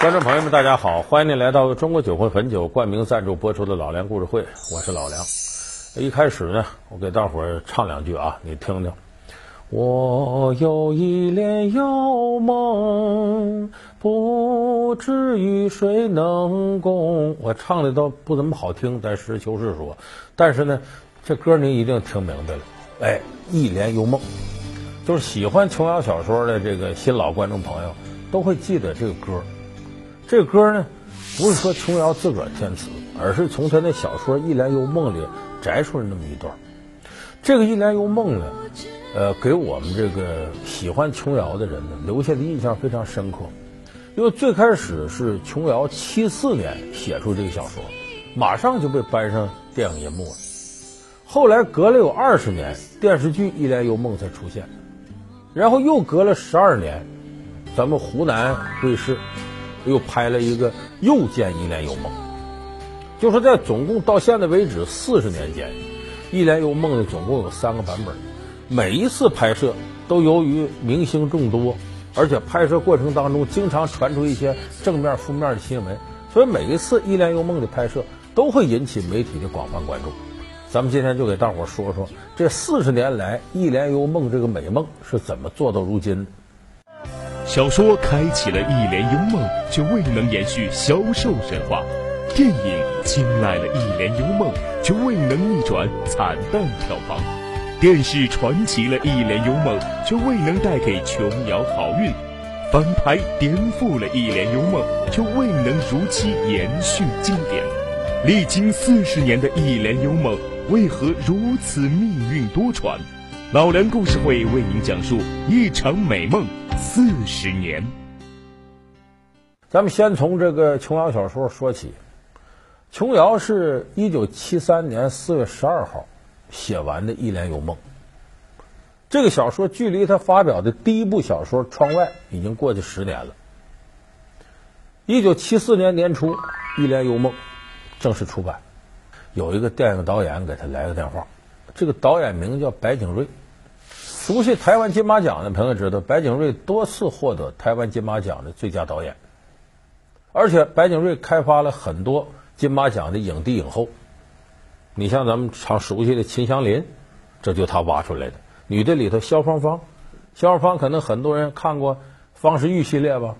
观众朋友们，大家好，欢迎您来到中国酒会汾酒冠名赞助播出的老梁故事会，我是老梁。一开始呢，我给大伙儿唱两句啊，你听听。我有一帘幽梦，不知与谁能共。我唱的倒不怎么好听，但实事求是说，但是呢，这歌您一定听明白了。哎，一帘幽梦，就是喜欢琼瑶小说的这个新老观众朋友都会记得这个歌。这歌呢，不是说琼瑶自个儿填词，而是从他那小说《一帘幽梦》里摘出来那么一段。这个《一帘幽梦》呢。呃，给我们这个喜欢琼瑶的人呢，留下的印象非常深刻。因为最开始是琼瑶七四年写出这个小说，马上就被搬上电影银幕了。后来隔了有二十年，电视剧《一帘幽梦》才出现，然后又隔了十二年，咱们湖南卫视又拍了一个《又见一帘幽梦》，就是在总共到现在为止四十年间，《一帘幽梦》呢总共有三个版本。每一次拍摄都由于明星众多，而且拍摄过程当中经常传出一些正面、负面的新闻，所以每一次《一帘幽梦》的拍摄都会引起媒体的广泛关注。咱们今天就给大伙说说这四十年来《一帘幽梦》这个美梦是怎么做到如今的。小说开启了一帘幽梦，却未能延续销售神话；电影青睐了一帘幽梦，却未能逆转惨淡票房。电视传奇了一帘幽梦，却未能带给琼瑶好运；翻拍颠覆了一帘幽梦，却未能如期延续经典。历经四十年的一帘幽梦，为何如此命运多舛？老梁故事会为您讲述一场美梦四十年。咱们先从这个琼瑶小说说起。琼瑶是一九七三年四月十二号。写完的《一帘幽梦》这个小说，距离他发表的第一部小说《窗外》已经过去十年了。一九七四年年初，《一帘幽梦》正式出版。有一个电影导演给他来个电话，这个导演名叫白景瑞。熟悉台湾金马奖的朋友知道，白景瑞多次获得台湾金马奖的最佳导演，而且白景瑞开发了很多金马奖的影帝影后。你像咱们常熟悉的秦祥林，这就他挖出来的。女的里头，萧芳芳，萧芳芳可能很多人看过《方世玉》系列吧，